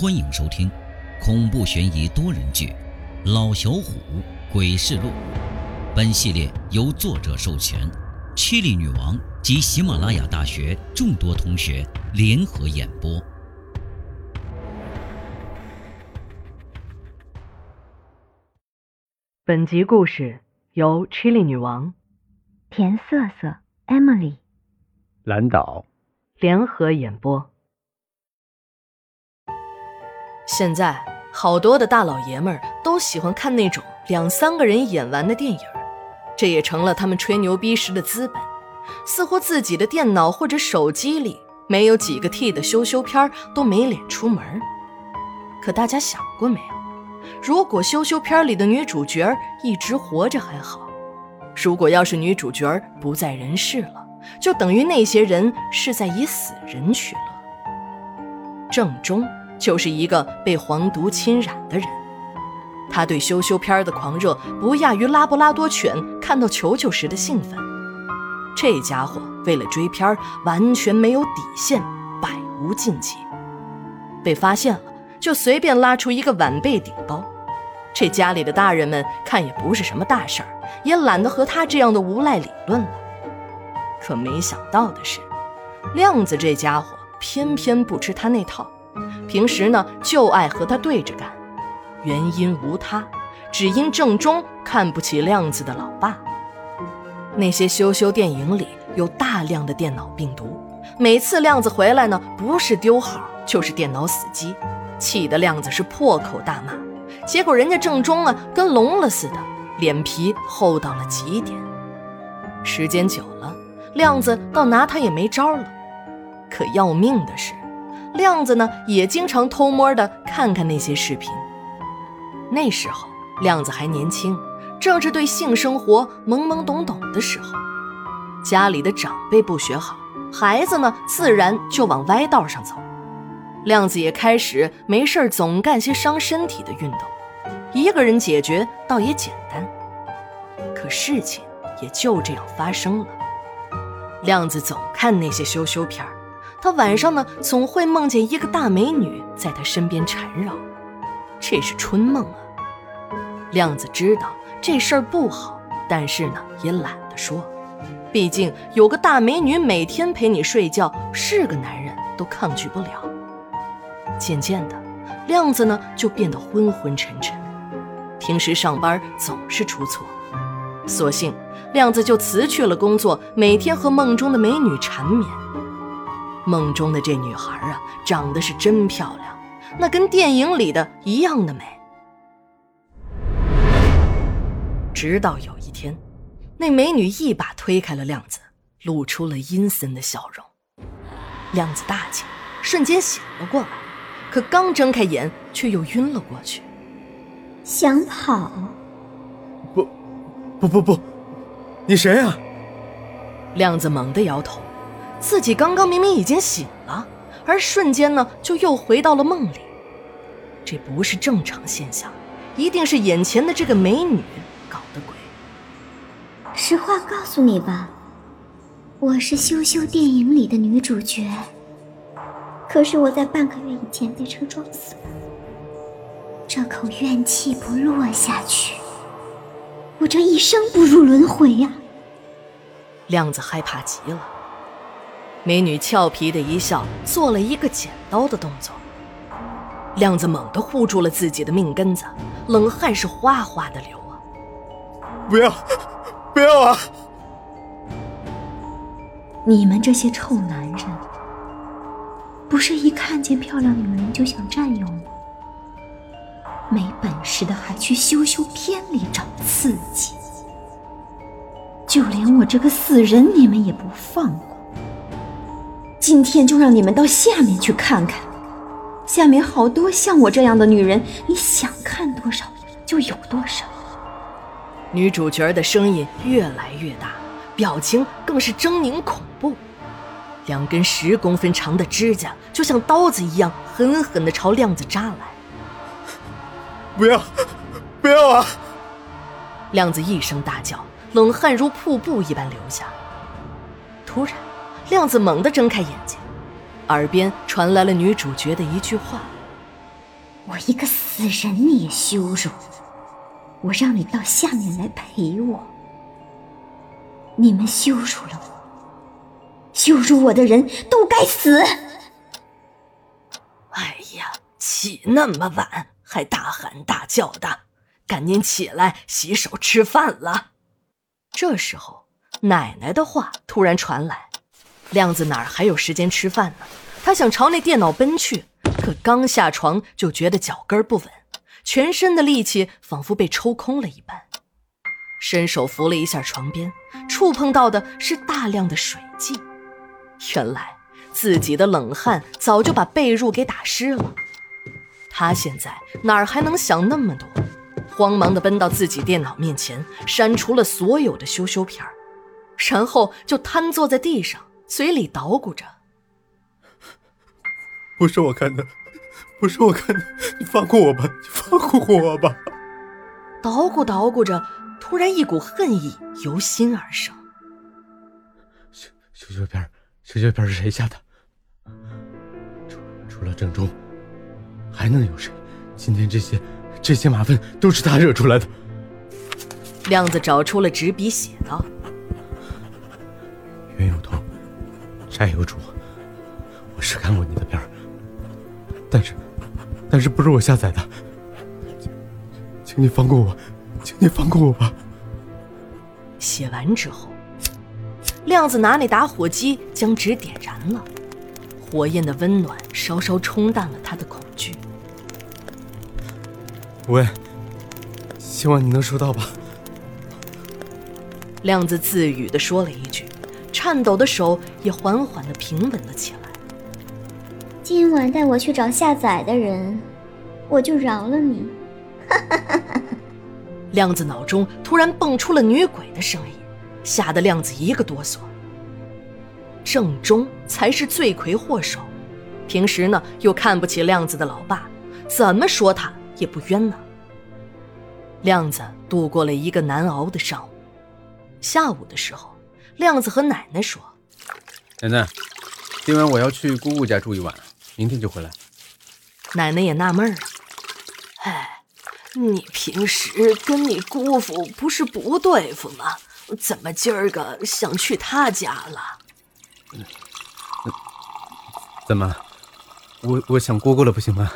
欢迎收听恐怖悬疑多人剧《老小虎鬼事录》。本系列由作者授权，七里女王及喜马拉雅大学众多同学联合演播。本集故事由 Chili 女王、田瑟瑟、Emily、蓝岛联合演播。现在好多的大老爷们儿都喜欢看那种两三个人演完的电影，这也成了他们吹牛逼时的资本。似乎自己的电脑或者手机里没有几个 T 的羞羞片都没脸出门。可大家想过没有？如果羞羞片里的女主角一直活着还好，如果要是女主角不在人世了，就等于那些人是在以死人取乐。正中就是一个被黄毒侵染的人，他对羞羞片的狂热不亚于拉布拉多犬看到球球时的兴奋。这家伙为了追片完全没有底线，百无禁忌。被发现了。就随便拉出一个晚辈顶包，这家里的大人们看也不是什么大事儿，也懒得和他这样的无赖理论了。可没想到的是，亮子这家伙偏偏不吃他那套，平时呢就爱和他对着干。原因无他，只因正中看不起亮子的老爸。那些羞羞电影里有大量的电脑病毒，每次亮子回来呢，不是丢号就是电脑死机。气得亮子是破口大骂，结果人家正中啊跟聋了似的，脸皮厚到了极点。时间久了，亮子倒拿他也没招了。可要命的是，亮子呢也经常偷摸的看看那些视频。那时候亮子还年轻，正是对性生活懵懵懂懂的时候，家里的长辈不学好，孩子呢自然就往歪道上走。亮子也开始没事总干些伤身体的运动，一个人解决倒也简单。可事情也就这样发生了。亮子总看那些羞羞片他晚上呢总会梦见一个大美女在他身边缠绕，这是春梦啊。亮子知道这事儿不好，但是呢也懒得说，毕竟有个大美女每天陪你睡觉，是个男人都抗拒不了。渐渐的，亮子呢就变得昏昏沉沉，平时上班总是出错，索性亮子就辞去了工作，每天和梦中的美女缠绵。梦中的这女孩啊，长得是真漂亮，那跟电影里的一样的美。直到有一天，那美女一把推开了亮子，露出了阴森的笑容。亮子大惊，瞬间醒了过来。可刚睁开眼，却又晕了过去。想跑？不，不不不，你谁啊？亮子猛地摇头，自己刚刚明明已经醒了，而瞬间呢，就又回到了梦里。这不是正常现象，一定是眼前的这个美女搞的鬼。实话告诉你吧，我是羞羞电影里的女主角。可是我在半个月以前被车撞死了，这口怨气不落下去，我这一生不入轮回呀！亮子害怕极了。美女俏皮的一笑，做了一个剪刀的动作。亮子猛地护住了自己的命根子，冷汗是哗哗的流啊！不要，不要啊！你们这些臭男人！不是一看见漂亮女人就想占有吗？没本事的还去羞羞片里找刺激，就连我这个死人你们也不放过。今天就让你们到下面去看看，下面好多像我这样的女人，你想看多少就有多少。女主角的声音越来越大，表情更是狰狞恐怖。两根十公分长的指甲就像刀子一样，狠狠地朝亮子扎来。不要，不要啊！亮子一声大叫，冷汗如瀑布一般流下。突然，亮子猛地睁开眼睛，耳边传来了女主角的一句话：“我一个死人你也羞辱，我让你到下面来陪我，你们羞辱了我，羞辱我的人都该死。哎呀，起那么晚还大喊大叫的，赶紧起来洗手吃饭了。这时候，奶奶的话突然传来：“亮子哪儿还有时间吃饭呢？”他想朝那电脑奔去，可刚下床就觉得脚跟不稳，全身的力气仿佛被抽空了一般。伸手扶了一下床边，触碰到的是大量的水迹。原来自己的冷汗早就把被褥给打湿了。他现在哪儿还能想那么多？慌忙地奔到自己电脑面前，删除了所有的羞羞片然后就瘫坐在地上，嘴里捣鼓着。不是我干的，不是我干的，你放过我吧，你放过我吧。捣鼓捣鼓着，突然一股恨意由心而生。修修修片，修修片是谁下的？除除了郑中，还能有谁？今天这些这些麻烦都是他惹出来的。亮子找出了纸笔，写道：“债有主，我是看过你的片儿。”但是，但是不是我下载的，请，请你放过我，请你放过我吧。写完之后，亮子拿那打火机将纸点燃了，火焰的温暖稍稍冲淡了他的恐惧。喂，希望你能收到吧。亮子自语的说了一句，颤抖的手也缓缓的平稳了起来。今晚带我去找下载的人，我就饶了你。亮子脑中突然蹦出了女鬼的声音，吓得亮子一个哆嗦。正中才是罪魁祸首，平时呢又看不起亮子的老爸，怎么说他也不冤呢。亮子度过了一个难熬的上午。下午的时候，亮子和奶奶说：“奶奶，今晚我要去姑姑家住一晚。”明天就回来。奶奶也纳闷儿，哎，你平时跟你姑父不是不对付吗？怎么今儿个想去他家了？怎么？我我想姑姑了，不行吗？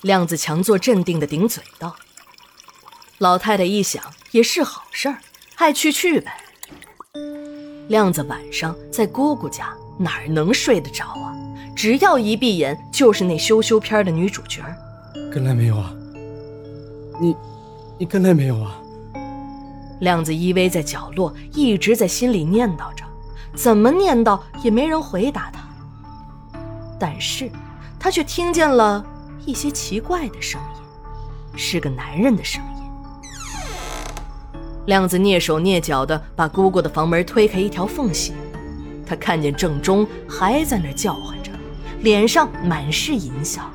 亮子强作镇定的顶嘴道。老太太一想，也是好事儿，爱去去呗。亮子晚上在姑姑家，哪儿能睡得着啊？只要一闭眼，就是那羞羞片的女主角。跟来没有啊？你，你跟来没有啊？亮子依偎在角落，一直在心里念叨着，怎么念叨也没人回答他。但是，他却听见了一些奇怪的声音，是个男人的声音。亮子蹑手蹑脚地把姑姑的房门推开一条缝隙，他看见郑中还在那叫唤着。脸上满是淫笑，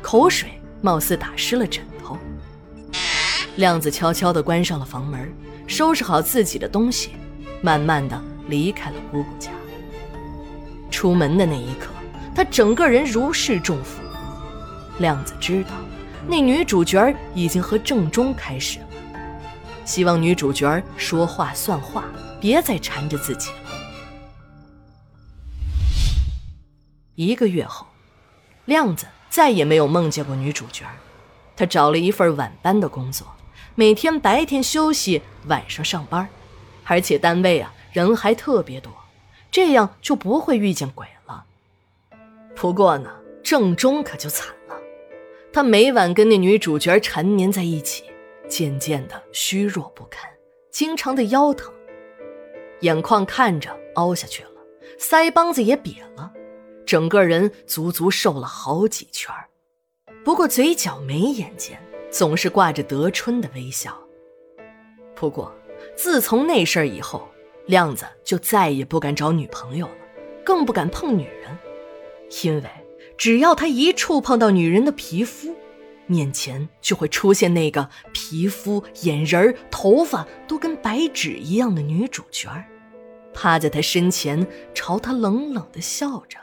口水貌似打湿了枕头。亮子悄悄地关上了房门，收拾好自己的东西，慢慢地离开了姑姑家。出门的那一刻，他整个人如释重负。亮子知道，那女主角已经和郑中开始了。希望女主角说话算话，别再缠着自己了。一个月后，亮子再也没有梦见过女主角。他找了一份晚班的工作，每天白天休息，晚上上班，而且单位啊人还特别多，这样就不会遇见鬼了。不过呢，郑中可就惨了，他每晚跟那女主角缠绵在一起，渐渐的虚弱不堪，经常的腰疼，眼眶看着凹下去了，腮帮子也瘪了。整个人足足瘦了好几圈不过嘴角眉眼间总是挂着得春的微笑。不过，自从那事儿以后，亮子就再也不敢找女朋友了，更不敢碰女人，因为只要他一触碰到女人的皮肤，面前就会出现那个皮肤、眼仁、头发都跟白纸一样的女主角，趴在他身前，朝他冷冷的笑着。